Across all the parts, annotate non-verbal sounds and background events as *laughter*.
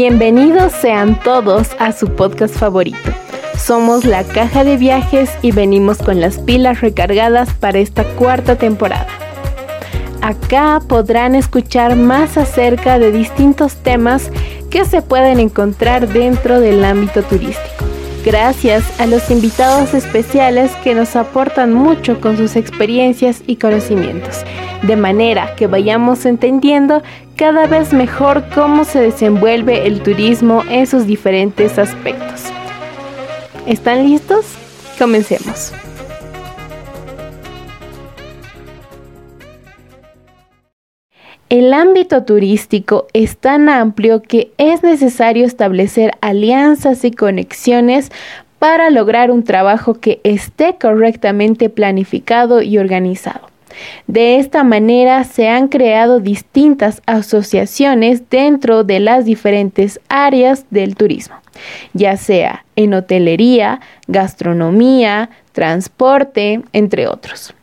Bienvenidos sean todos a su podcast favorito. Somos la caja de viajes y venimos con las pilas recargadas para esta cuarta temporada. Acá podrán escuchar más acerca de distintos temas que se pueden encontrar dentro del ámbito turístico. Gracias a los invitados especiales que nos aportan mucho con sus experiencias y conocimientos, de manera que vayamos entendiendo cada vez mejor cómo se desenvuelve el turismo en sus diferentes aspectos. ¿Están listos? Comencemos. El ámbito turístico es tan amplio que es necesario establecer alianzas y conexiones para lograr un trabajo que esté correctamente planificado y organizado. De esta manera se han creado distintas asociaciones dentro de las diferentes áreas del turismo, ya sea en hotelería, gastronomía, transporte, entre otros.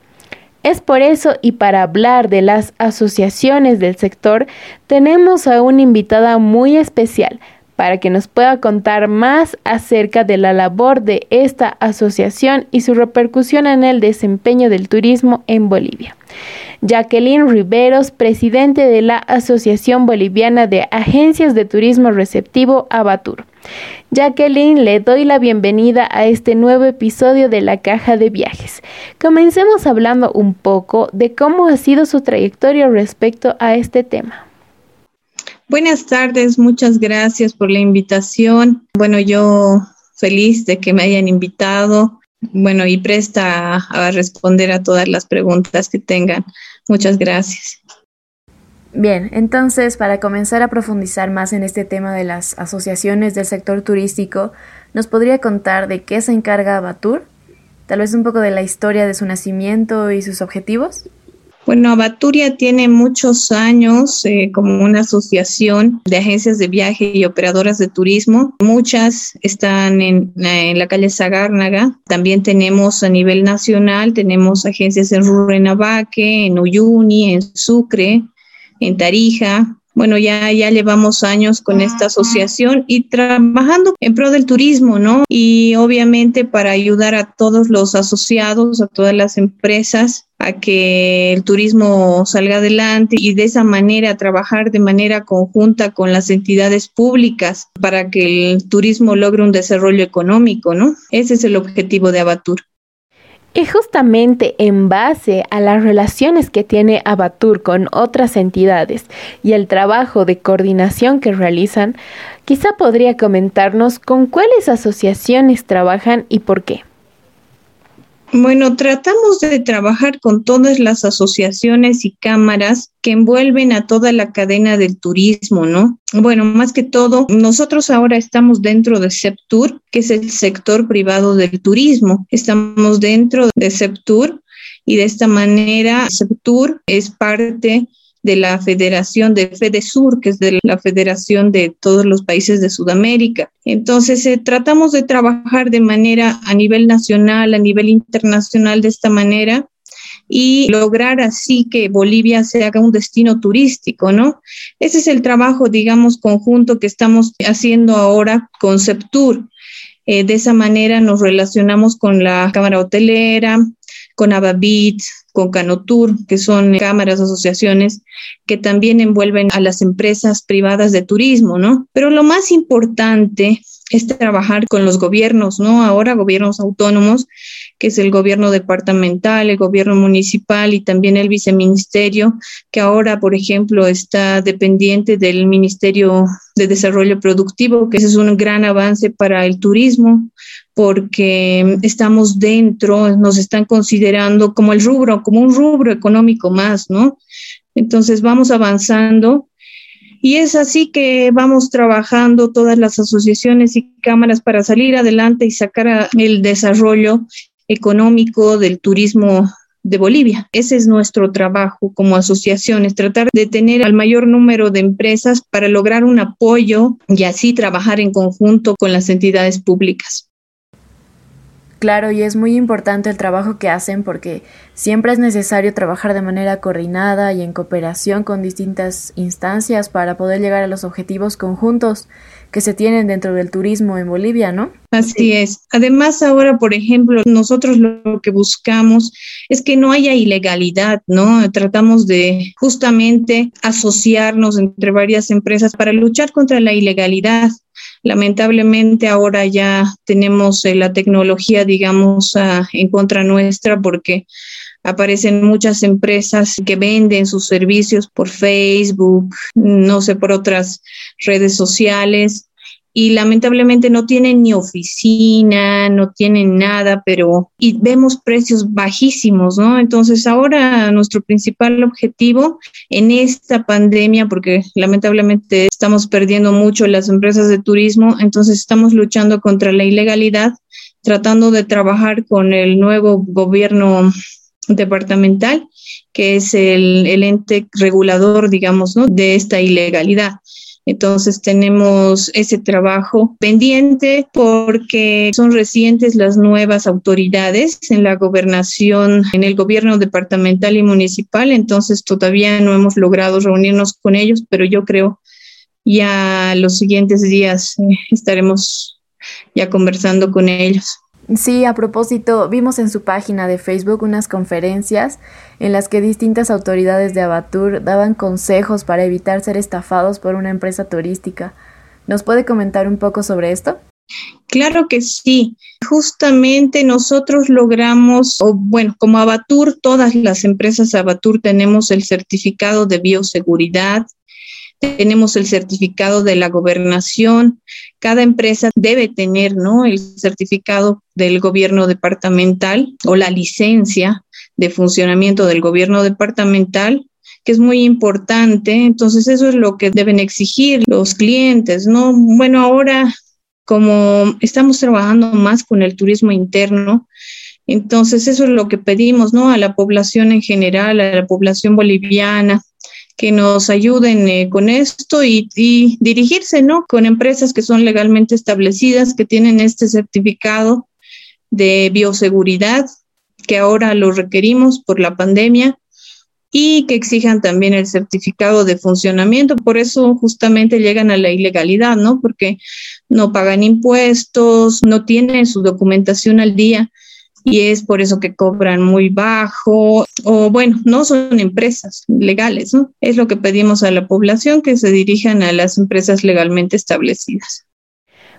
Es por eso y para hablar de las asociaciones del sector, tenemos a una invitada muy especial para que nos pueda contar más acerca de la labor de esta asociación y su repercusión en el desempeño del turismo en Bolivia. Jacqueline Riveros, presidente de la Asociación Boliviana de Agencias de Turismo Receptivo Abatur. Jacqueline, le doy la bienvenida a este nuevo episodio de La Caja de Viajes. Comencemos hablando un poco de cómo ha sido su trayectoria respecto a este tema. Buenas tardes, muchas gracias por la invitación. Bueno, yo feliz de que me hayan invitado. Bueno, y presta a responder a todas las preguntas que tengan. Muchas gracias. Bien, entonces para comenzar a profundizar más en este tema de las asociaciones del sector turístico, ¿nos podría contar de qué se encarga Abatur? Tal vez un poco de la historia de su nacimiento y sus objetivos. Bueno, Abaturia tiene muchos años eh, como una asociación de agencias de viaje y operadoras de turismo. Muchas están en, en la calle Zagárnaga. También tenemos a nivel nacional, tenemos agencias en Rurrenabaque, en Uyuni, en Sucre, en Tarija. Bueno, ya, ya llevamos años con esta asociación y trabajando en pro del turismo, ¿no? Y obviamente para ayudar a todos los asociados, a todas las empresas a que el turismo salga adelante y de esa manera trabajar de manera conjunta con las entidades públicas para que el turismo logre un desarrollo económico, ¿no? Ese es el objetivo de Abatur. Y justamente en base a las relaciones que tiene Abatur con otras entidades y el trabajo de coordinación que realizan, quizá podría comentarnos con cuáles asociaciones trabajan y por qué. Bueno, tratamos de trabajar con todas las asociaciones y cámaras que envuelven a toda la cadena del turismo, ¿no? Bueno, más que todo, nosotros ahora estamos dentro de SEPTUR, que es el sector privado del turismo. Estamos dentro de SEPTUR y de esta manera SEPTUR es parte de la Federación de FEDESUR, que es de la Federación de todos los países de Sudamérica. Entonces, eh, tratamos de trabajar de manera a nivel nacional, a nivel internacional de esta manera y lograr así que Bolivia se haga un destino turístico, ¿no? Ese es el trabajo, digamos, conjunto que estamos haciendo ahora con CEPTUR. Eh, de esa manera nos relacionamos con la Cámara Hotelera, con Ababit, con Canotur, que son cámaras, asociaciones que también envuelven a las empresas privadas de turismo, ¿no? Pero lo más importante es trabajar con los gobiernos, ¿no? Ahora gobiernos autónomos, que es el gobierno departamental, el gobierno municipal y también el viceministerio, que ahora, por ejemplo, está dependiente del Ministerio de Desarrollo Productivo, que ese es un gran avance para el turismo, porque estamos dentro, nos están considerando como el rubro, como un rubro económico más, ¿no? Entonces vamos avanzando y es así que vamos trabajando todas las asociaciones y cámaras para salir adelante y sacar el desarrollo económico del turismo de Bolivia. Ese es nuestro trabajo como asociaciones, tratar de tener al mayor número de empresas para lograr un apoyo y así trabajar en conjunto con las entidades públicas. Claro, y es muy importante el trabajo que hacen porque siempre es necesario trabajar de manera coordinada y en cooperación con distintas instancias para poder llegar a los objetivos conjuntos que se tienen dentro del turismo en Bolivia, ¿no? Así es. Además, ahora, por ejemplo, nosotros lo que buscamos es que no haya ilegalidad, ¿no? Tratamos de justamente asociarnos entre varias empresas para luchar contra la ilegalidad. Lamentablemente ahora ya tenemos eh, la tecnología, digamos, en contra nuestra porque aparecen muchas empresas que venden sus servicios por Facebook, no sé, por otras redes sociales y lamentablemente no tienen ni oficina, no tienen nada, pero y vemos precios bajísimos, ¿no? Entonces ahora nuestro principal objetivo en esta pandemia, porque lamentablemente estamos perdiendo mucho las empresas de turismo, entonces estamos luchando contra la ilegalidad, tratando de trabajar con el nuevo gobierno departamental, que es el, el ente regulador, digamos, ¿no? de esta ilegalidad. Entonces tenemos ese trabajo pendiente porque son recientes las nuevas autoridades en la gobernación, en el gobierno departamental y municipal, entonces todavía no hemos logrado reunirnos con ellos, pero yo creo ya los siguientes días eh, estaremos ya conversando con ellos. Sí, a propósito, vimos en su página de Facebook unas conferencias en las que distintas autoridades de Abatur daban consejos para evitar ser estafados por una empresa turística. ¿Nos puede comentar un poco sobre esto? Claro que sí. Justamente nosotros logramos, o bueno, como Abatur, todas las empresas Abatur tenemos el certificado de bioseguridad, tenemos el certificado de la gobernación. Cada empresa debe tener, ¿no? El certificado del gobierno departamental o la licencia de funcionamiento del gobierno departamental que es muy importante. Entonces, eso es lo que deben exigir los clientes, ¿no? Bueno, ahora, como estamos trabajando más con el turismo interno, entonces eso es lo que pedimos, ¿no? A la población en general, a la población boliviana, que nos ayuden eh, con esto y, y, dirigirse, ¿no? Con empresas que son legalmente establecidas, que tienen este certificado de bioseguridad, que ahora lo requerimos por la pandemia y que exijan también el certificado de funcionamiento. Por eso justamente llegan a la ilegalidad, ¿no? Porque no pagan impuestos, no tienen su documentación al día y es por eso que cobran muy bajo o bueno, no son empresas legales, ¿no? Es lo que pedimos a la población que se dirijan a las empresas legalmente establecidas.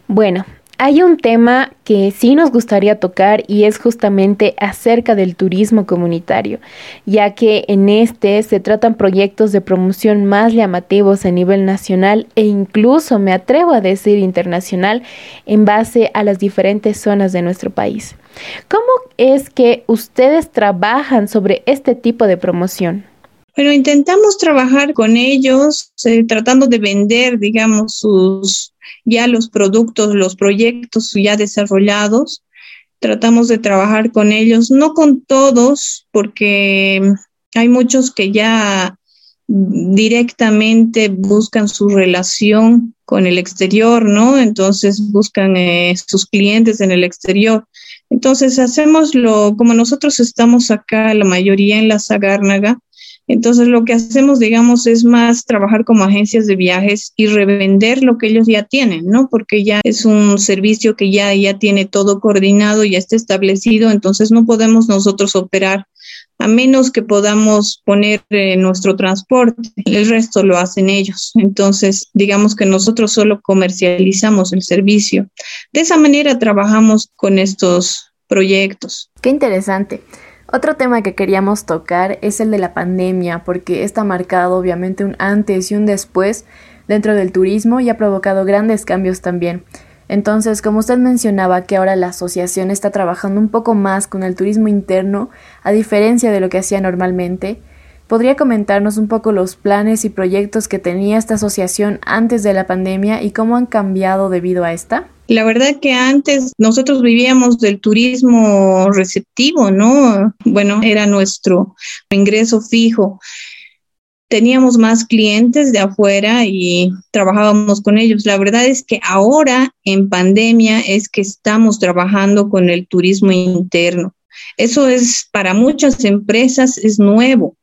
Bueno, hay un tema que sí nos gustaría tocar y es justamente acerca del turismo comunitario, ya que en este se tratan proyectos de promoción más llamativos a nivel nacional e incluso me atrevo a decir internacional en base a las diferentes zonas de nuestro país. ¿Cómo es que ustedes trabajan sobre este tipo de promoción? Bueno, intentamos trabajar con ellos, eh, tratando de vender, digamos, sus ya los productos, los proyectos ya desarrollados. Tratamos de trabajar con ellos, no con todos, porque hay muchos que ya directamente buscan su relación con el exterior, ¿no? Entonces buscan eh, sus clientes en el exterior. Entonces hacemos lo, como nosotros estamos acá, la mayoría en la Sagárnaga, entonces, lo que hacemos, digamos, es más trabajar como agencias de viajes y revender lo que ellos ya tienen, ¿no? Porque ya es un servicio que ya, ya tiene todo coordinado, ya está establecido, entonces no podemos nosotros operar a menos que podamos poner eh, nuestro transporte. El resto lo hacen ellos. Entonces, digamos que nosotros solo comercializamos el servicio. De esa manera trabajamos con estos proyectos. Qué interesante. Otro tema que queríamos tocar es el de la pandemia, porque está marcado obviamente un antes y un después dentro del turismo y ha provocado grandes cambios también. Entonces, como usted mencionaba que ahora la asociación está trabajando un poco más con el turismo interno, a diferencia de lo que hacía normalmente, ¿podría comentarnos un poco los planes y proyectos que tenía esta asociación antes de la pandemia y cómo han cambiado debido a esta? La verdad que antes nosotros vivíamos del turismo receptivo, ¿no? Bueno, era nuestro ingreso fijo. teníamos más clientes de afuera y trabajábamos con ellos. La verdad es que ahora en pandemia es que estamos trabajando con el turismo interno. Eso es para muchas empresas es nuevo.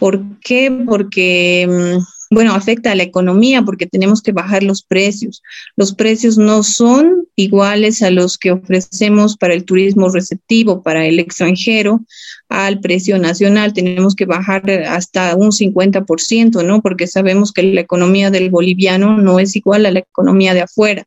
¿Por qué? Porque mm, bueno, afecta a la economía porque tenemos que bajar los precios. Los precios no son iguales a los que ofrecemos para el turismo receptivo, para el extranjero, al precio nacional. Tenemos que bajar hasta un 50%, ¿no? Porque sabemos que la economía del boliviano no es igual a la economía de afuera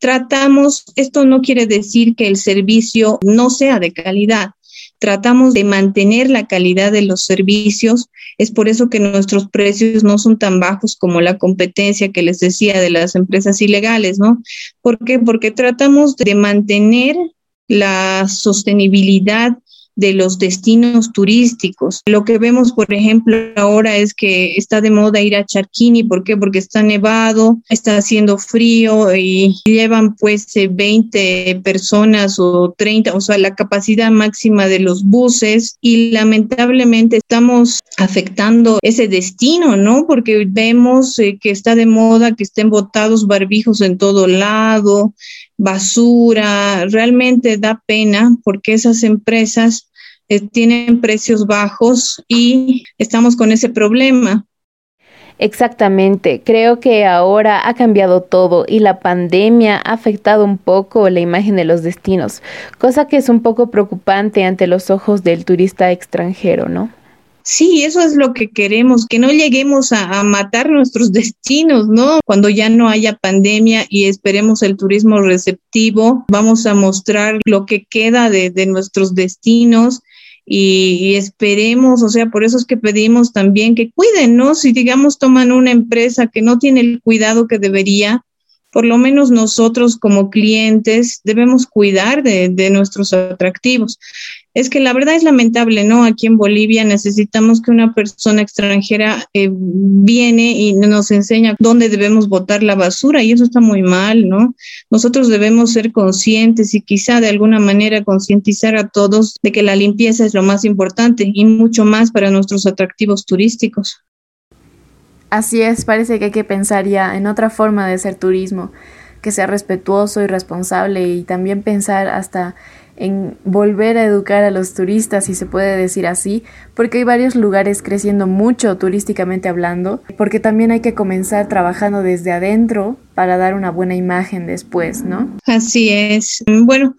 tratamos, esto no quiere decir que el servicio no sea de calidad, tratamos de mantener la calidad de los servicios. Es por eso que nuestros precios no son tan bajos como la competencia que les decía de las empresas ilegales, ¿no? ¿Por qué? Porque tratamos de mantener la sostenibilidad de los destinos turísticos. Lo que vemos, por ejemplo, ahora es que está de moda ir a Charquini. ¿Por qué? Porque está nevado, está haciendo frío y llevan pues 20 eh, personas o 30, o sea, la capacidad máxima de los buses y lamentablemente estamos afectando ese destino, ¿no? Porque vemos eh, que está de moda que estén botados barbijos en todo lado, basura, realmente da pena porque esas empresas eh, tienen precios bajos y estamos con ese problema. Exactamente, creo que ahora ha cambiado todo y la pandemia ha afectado un poco la imagen de los destinos, cosa que es un poco preocupante ante los ojos del turista extranjero, ¿no? Sí, eso es lo que queremos, que no lleguemos a, matar nuestros destinos, ¿no? Cuando ya no haya pandemia y esperemos el turismo receptivo, vamos a mostrar lo que queda de, nuestros destinos y, esperemos, o sea, por eso es que pedimos también que cuiden, ¿no? Si digamos toman una empresa que no tiene el cuidado que debería, por lo menos nosotros como clientes debemos cuidar de, nuestros atractivos. Es que la verdad es lamentable, ¿no? Aquí en Bolivia necesitamos que una persona extranjera eh, viene y nos enseña dónde debemos botar la basura y eso está muy mal, ¿no? Nosotros debemos ser conscientes y quizá de alguna manera concientizar a todos de que la limpieza es lo más importante y mucho más para nuestros atractivos turísticos. Así es, parece que hay que pensar ya en otra forma de hacer turismo, que sea respetuoso y responsable y también pensar hasta en volver a educar a los turistas, si se puede decir así, porque hay varios lugares creciendo mucho turísticamente hablando, porque también hay que comenzar trabajando desde adentro para dar una buena imagen después, ¿no? Así es. Bueno,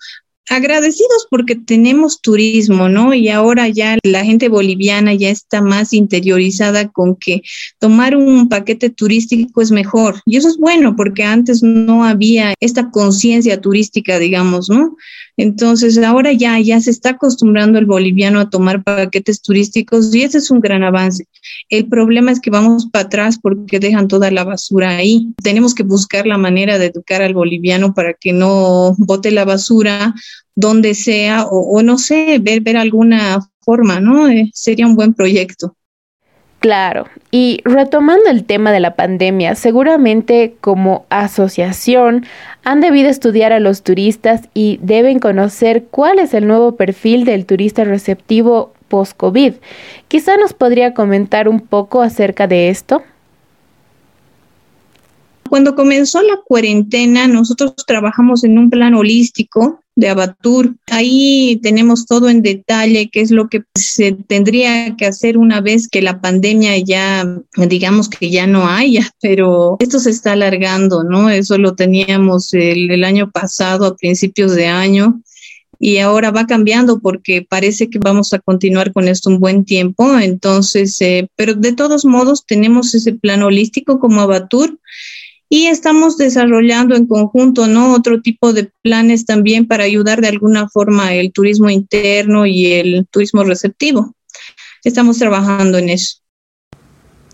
agradecidos porque tenemos turismo, ¿no? Y ahora ya la gente boliviana ya está más interiorizada con que tomar un paquete turístico es mejor. Y eso es bueno porque antes no había esta conciencia turística, digamos, ¿no? Entonces ahora ya, ya se está acostumbrando el boliviano a tomar paquetes turísticos y ese es un gran avance. El problema es que vamos para atrás porque dejan toda la basura ahí. Tenemos que buscar la manera de educar al boliviano para que no bote la basura donde sea o, no sé, ver, alguna forma, ¿no? Eh, sería un buen proyecto. Claro, y retomando el tema de la pandemia, seguramente como asociación han debido estudiar a los turistas y deben conocer cuál es el nuevo perfil del turista receptivo post-COVID. Quizá nos podría comentar un poco acerca de esto. Cuando comenzó la cuarentena, nosotros trabajamos en un plan holístico de Abatur. Ahí tenemos todo en detalle, qué es lo que se tendría que hacer una vez que la pandemia ya, digamos que ya no haya, *laughs* pero esto se está alargando, ¿no? Eso lo teníamos el, año pasado, a principios de año. Y ahora va cambiando porque parece que vamos a continuar con esto un buen tiempo. Entonces, eh, pero de todos modos tenemos ese plan holístico como Abatur y estamos desarrollando en conjunto, ¿no? Otro tipo de planes también para ayudar de alguna forma el turismo interno y el turismo receptivo. Estamos trabajando en eso.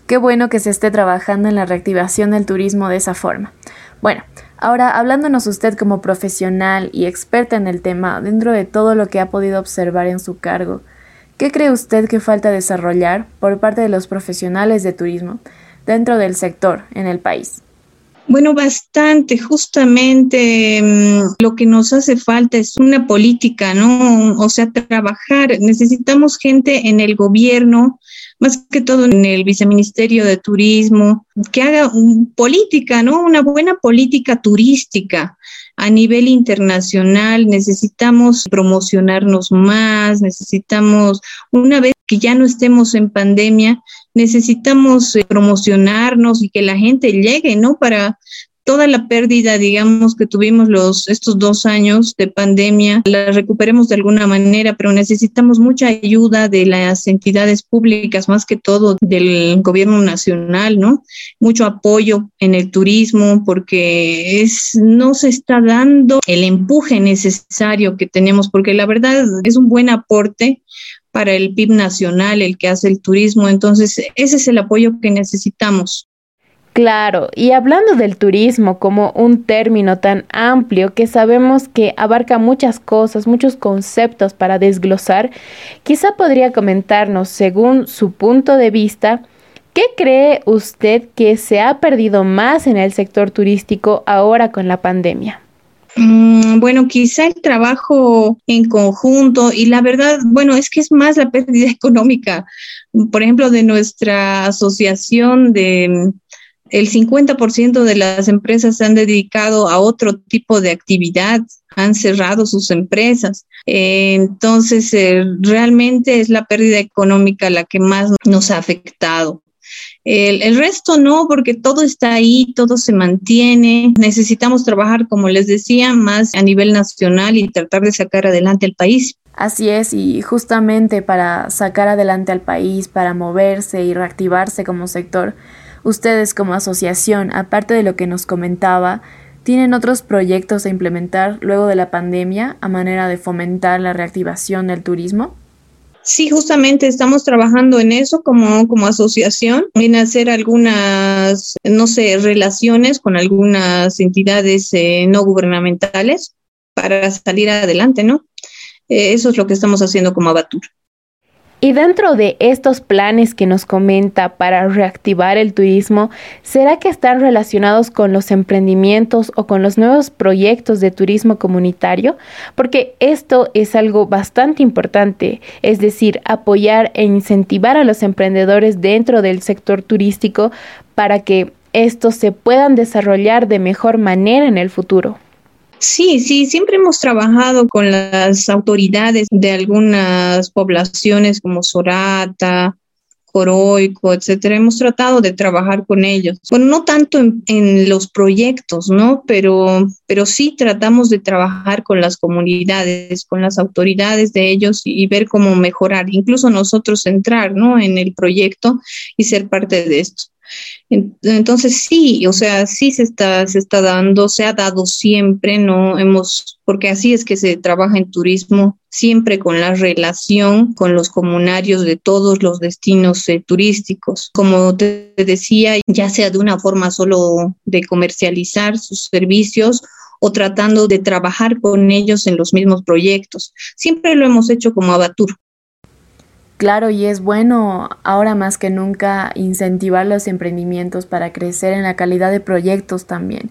Qué bueno que se esté trabajando en la reactivación del turismo de esa forma. Bueno, ahora hablándonos usted como profesional y experta en el tema, dentro de todo lo que ha podido observar en su cargo, ¿qué cree usted que falta desarrollar por parte de los profesionales de turismo dentro del sector en el país? Bueno, bastante. Justamente mm, lo que nos hace falta es una política, ¿no? O sea, trabajar. Necesitamos gente en el gobierno más que todo en el viceministerio de turismo, que haga política, ¿no? Una buena política turística a nivel internacional. Necesitamos promocionarnos más, necesitamos, una vez que ya no estemos en pandemia, necesitamos eh, promocionarnos y que la gente llegue, ¿no? Para toda la pérdida, digamos, que tuvimos los, estos dos años de pandemia, la recuperemos de alguna manera, pero necesitamos mucha ayuda de las entidades públicas, más que todo del gobierno nacional, ¿no? Mucho apoyo en el turismo, porque es, no se está dando el empuje necesario que tenemos, porque la verdad es un buen aporte para el PIB nacional, el que hace el turismo. Entonces, ese es el apoyo que necesitamos. Claro, y hablando del turismo como un término tan amplio que sabemos que abarca muchas cosas, muchos conceptos para desglosar, quizá podría comentarnos, según su punto de vista, ¿qué cree usted que se ha perdido más en el sector turístico ahora con la pandemia? Mm, bueno, quizá el trabajo en conjunto y la verdad, bueno, es que es más la pérdida *laughs* económica. Por ejemplo, de nuestra asociación de el 50% de las empresas se han dedicado a otro tipo de actividad, han cerrado sus empresas. entonces, eh, realmente es la pérdida económica la que más nos ha afectado. El, el, resto no, porque todo está ahí, todo se mantiene. Necesitamos trabajar, como les decía, más a nivel nacional y tratar de sacar adelante el país. Así es, y justamente para sacar adelante al país, para moverse y reactivarse como sector, Ustedes como asociación, aparte de lo que nos comentaba, ¿tienen otros proyectos a implementar luego de la pandemia a manera de fomentar la reactivación del turismo? Sí, justamente estamos trabajando en eso como, como asociación, en hacer algunas, no sé, relaciones con algunas entidades eh, no gubernamentales para salir adelante, ¿no? Eh, eso es lo que estamos haciendo como Abatur. Y dentro de estos planes que nos comenta para reactivar el turismo, ¿será que están relacionados con los emprendimientos o con los nuevos proyectos de turismo comunitario? Porque esto es algo bastante importante, es decir, apoyar e incentivar a los emprendedores dentro del sector turístico para que estos se puedan desarrollar de mejor manera en el futuro. Sí, sí, siempre hemos trabajado con las autoridades de algunas poblaciones como Sorata, Coroico, etcétera. Hemos tratado de trabajar con ellos. Bueno, no tanto en, los proyectos, ¿no? Pero, pero sí tratamos de trabajar con las comunidades, con las autoridades de ellos y ver cómo mejorar, incluso nosotros entrar, ¿no? En el proyecto y ser parte de esto. Entonces sí, o sea, sí se está, se está dando, se ha dado siempre, no hemos, porque así es que se trabaja en turismo, siempre con la relación con los comunarios de todos los destinos eh, turísticos. Como te decía, ya sea de una forma solo de comercializar sus servicios o tratando de trabajar con ellos en los mismos proyectos. Siempre lo hemos hecho como Abatur. Claro, y es bueno ahora más que nunca incentivar los emprendimientos para crecer en la calidad de proyectos también.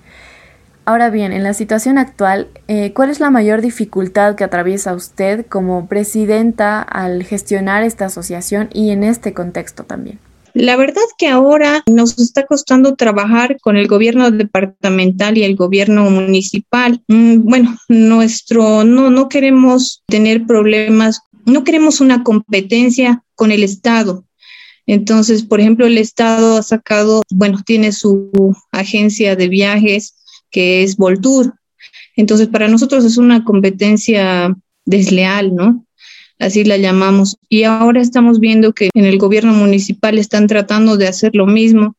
Ahora bien, en la situación actual, eh, ¿cuál es la mayor dificultad que atraviesa usted como presidenta al gestionar esta asociación y en este contexto también? La verdad que ahora nos está costando trabajar con el gobierno departamental y el gobierno municipal. Mm, bueno, nuestro no no queremos tener problemas no queremos una competencia con el Estado. Entonces, por ejemplo, el Estado ha sacado, bueno, tiene su agencia de viajes que es Voltur. Entonces, para nosotros es una competencia desleal, ¿no? Así la llamamos. Y ahora estamos viendo que en el gobierno municipal están tratando de hacer lo mismo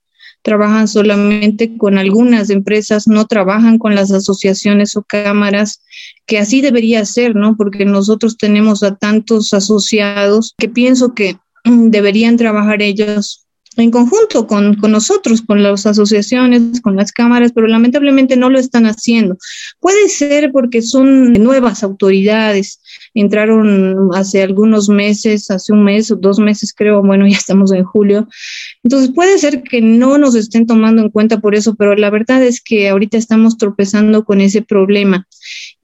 trabajan solamente con algunas empresas, no trabajan con las asociaciones o cámaras, que así debería ser, ¿no? Porque nosotros tenemos a tantos asociados que pienso que mm, deberían trabajar ellos en conjunto con, con, nosotros, con las asociaciones, con las cámaras, pero lamentablemente no lo están haciendo. Puede ser porque son nuevas autoridades, entraron hace algunos meses, hace un mes o dos meses creo, bueno, *laughs* ya estamos en julio. Entonces puede ser que no nos estén tomando en cuenta por eso, pero la verdad es que ahorita estamos tropezando con ese problema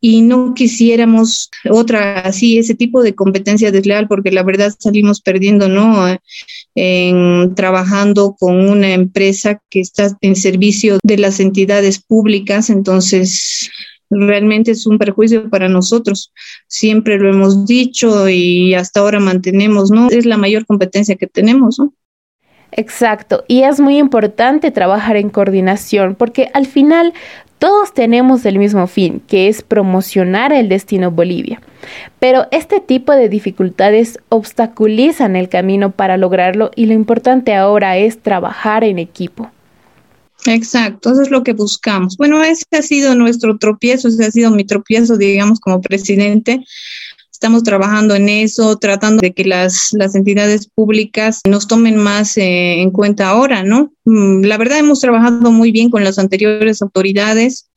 y no quisiéramos otra así, ese tipo de competencia desleal, porque la verdad salimos perdiendo, ¿no? En, trabajando con una empresa que está en servicio de las entidades públicas, entonces realmente es un perjuicio para nosotros. Siempre lo hemos dicho y hasta ahora mantenemos, ¿no? Es la mayor competencia que tenemos, ¿no? Exacto, y es muy importante trabajar en coordinación porque al final todos tenemos el mismo fin, que es promocionar el destino Bolivia. Pero este tipo de dificultades obstaculizan el camino para lograrlo y lo importante ahora es trabajar en equipo. Exacto, eso es lo que buscamos. Bueno, ese ha sido nuestro tropiezo, ese ha sido mi tropiezo, digamos, como presidente. Estamos trabajando en eso, tratando de que las, las entidades públicas nos tomen más eh, en cuenta ahora, ¿no? Mm, la verdad hemos trabajado muy bien con las anteriores autoridades,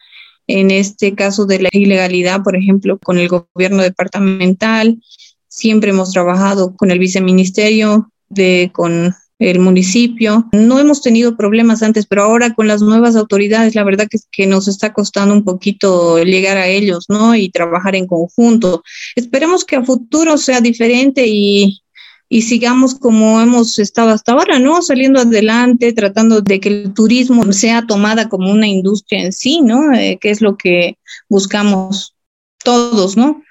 en este caso de la ilegalidad, por ejemplo, con el gobierno departamental. Siempre hemos trabajado con el viceministerio, de, con el municipio. No hemos tenido problemas antes, pero ahora con las nuevas autoridades, la verdad que, que nos está costando un poquito llegar a ellos, ¿no? Y trabajar en conjunto. Esperemos que a futuro sea diferente y, y sigamos como hemos estado hasta ahora, ¿no? Saliendo adelante, tratando de que el turismo sea tomada como una industria en sí, ¿no? Eh, que es lo que buscamos todos, ¿no?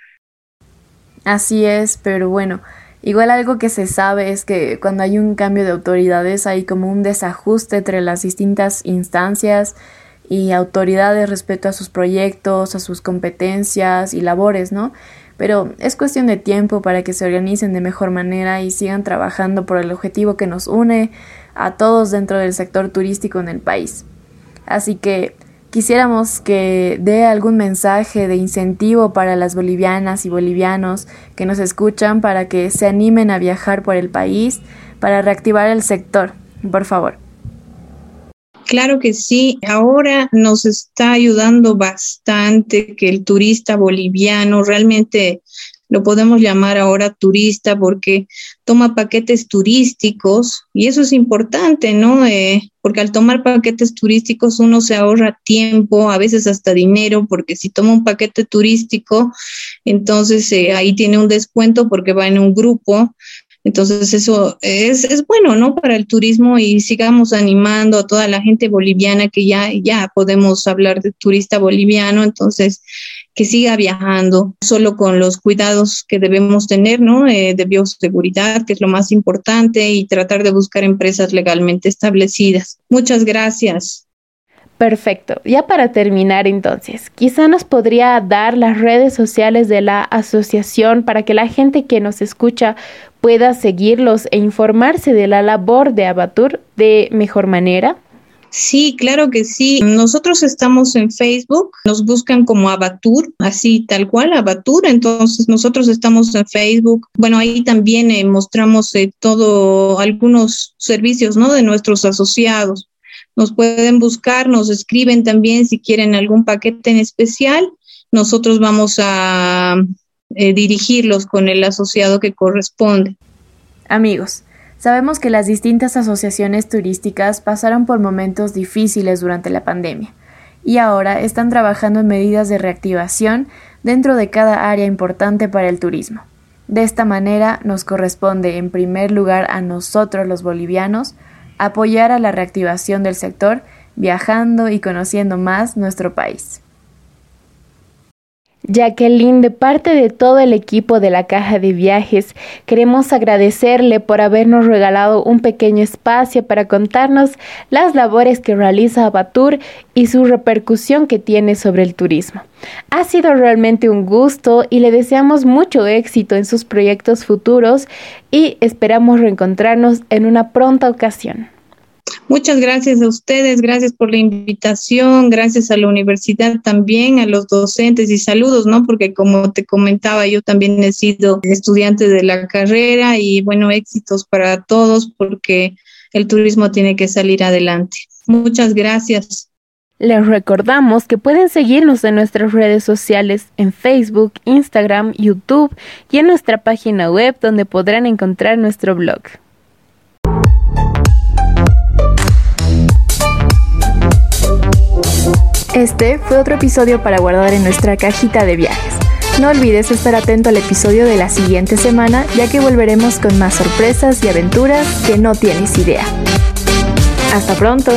Así es, pero bueno, Igual algo que se sabe es que cuando hay un cambio de autoridades hay como un desajuste entre las distintas instancias y autoridades respecto a sus proyectos, a sus competencias y labores, ¿no? Pero es cuestión de tiempo para que se organicen de mejor manera y sigan trabajando por el objetivo que nos une a todos dentro del sector turístico en el país. Así que Quisiéramos que dé algún mensaje de incentivo para las bolivianas y bolivianos que nos escuchan para que se animen a viajar por el país, para reactivar el sector, por favor. Claro que sí, ahora nos está ayudando bastante que el turista boliviano realmente lo podemos llamar ahora turista porque toma paquetes turísticos y eso es importante, ¿no? Eh, porque al tomar paquetes turísticos uno se ahorra tiempo, a veces hasta dinero, porque si toma un paquete turístico, entonces eh, ahí tiene un descuento porque va en un grupo. Entonces eso es, es bueno, ¿no? Para el turismo y sigamos animando a toda la gente boliviana que ya, ya podemos hablar de turista boliviano. Entonces, que siga viajando, solo con los cuidados que debemos tener, ¿no? Eh, de bioseguridad, que es lo más importante, y tratar de buscar empresas legalmente establecidas. Muchas gracias. Perfecto. Ya para terminar entonces, quizá nos podría dar las redes sociales de la asociación para que la gente que nos escucha pueda seguirlos e informarse de la labor de Abatur de mejor manera. Sí, claro que sí. Nosotros estamos en Facebook, nos buscan como Abatur, así tal cual, Abatur. Entonces nosotros estamos en Facebook. Bueno, ahí también eh, mostramos eh, todo, algunos servicios, ¿no? De nuestros asociados. Nos pueden buscar, nos escriben también si quieren algún paquete en especial. Nosotros vamos a eh, dirigirlos con el asociado que corresponde. Amigos, Sabemos que las distintas asociaciones turísticas pasaron por momentos difíciles durante la pandemia y ahora están trabajando en medidas de reactivación dentro de cada área importante para el turismo. De esta manera nos corresponde en primer lugar a nosotros los bolivianos apoyar a la reactivación del sector viajando y conociendo más nuestro país. Jacqueline, de parte de todo el equipo de la Caja de Viajes, queremos agradecerle por habernos regalado un pequeño espacio para contarnos las labores que realiza Abatur y su repercusión que tiene sobre el turismo. Ha sido realmente un gusto y le deseamos mucho éxito en sus proyectos futuros y esperamos reencontrarnos en una pronta ocasión. Muchas gracias a ustedes, gracias por la invitación, gracias a la universidad también, a los docentes y saludos, ¿no? Porque como te comentaba, yo también he sido estudiante de la carrera y bueno, éxitos para todos porque el turismo tiene que salir adelante. Muchas gracias. Les recordamos que pueden seguirnos en nuestras redes sociales en Facebook, Instagram, YouTube y en nuestra página web donde podrán encontrar nuestro blog. Este fue otro episodio para guardar en nuestra cajita de viajes. No olvides estar atento al episodio de la siguiente semana, ya que volveremos con más sorpresas y aventuras que no tienes idea. Hasta pronto.